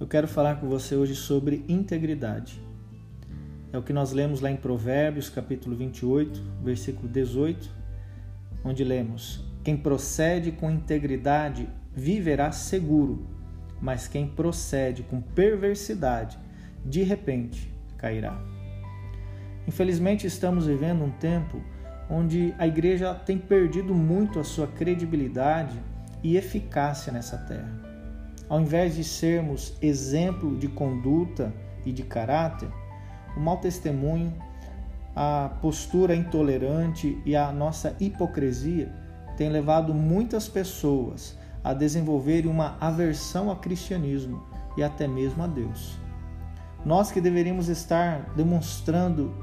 Eu quero falar com você hoje sobre integridade. É o que nós lemos lá em Provérbios, capítulo 28, versículo 18, onde lemos: Quem procede com integridade viverá seguro, mas quem procede com perversidade, de repente cairá. Infelizmente, estamos vivendo um tempo onde a igreja tem perdido muito a sua credibilidade e eficácia nessa terra. Ao invés de sermos exemplo de conduta e de caráter, o mau testemunho, a postura intolerante e a nossa hipocrisia têm levado muitas pessoas a desenvolverem uma aversão ao cristianismo e até mesmo a Deus. Nós que deveríamos estar demonstrando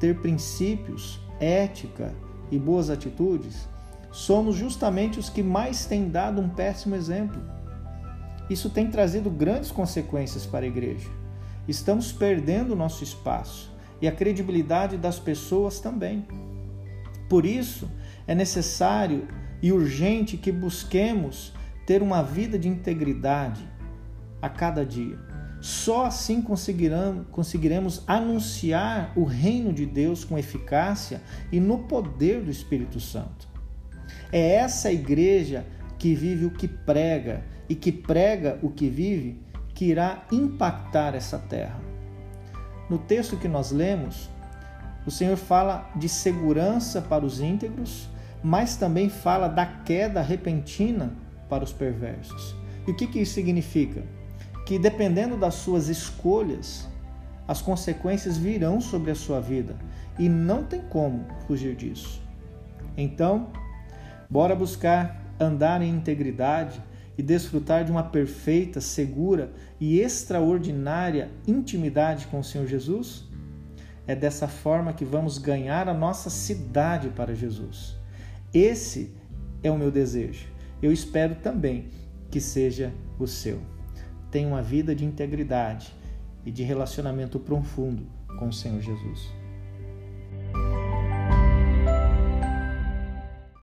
ter princípios, ética e boas atitudes, somos justamente os que mais têm dado um péssimo exemplo isso tem trazido grandes consequências para a igreja. Estamos perdendo o nosso espaço e a credibilidade das pessoas também. Por isso, é necessário e urgente que busquemos ter uma vida de integridade a cada dia. Só assim conseguiremos anunciar o reino de Deus com eficácia e no poder do Espírito Santo. É essa igreja que vive o que prega e que prega o que vive, que irá impactar essa terra. No texto que nós lemos, o Senhor fala de segurança para os íntegros, mas também fala da queda repentina para os perversos. E o que, que isso significa? Que dependendo das suas escolhas, as consequências virão sobre a sua vida e não tem como fugir disso. Então, bora buscar andar em integridade e desfrutar de uma perfeita, segura e extraordinária intimidade com o Senhor Jesus? É dessa forma que vamos ganhar a nossa cidade para Jesus. Esse é o meu desejo. Eu espero também que seja o seu. Tenha uma vida de integridade e de relacionamento profundo com o Senhor Jesus.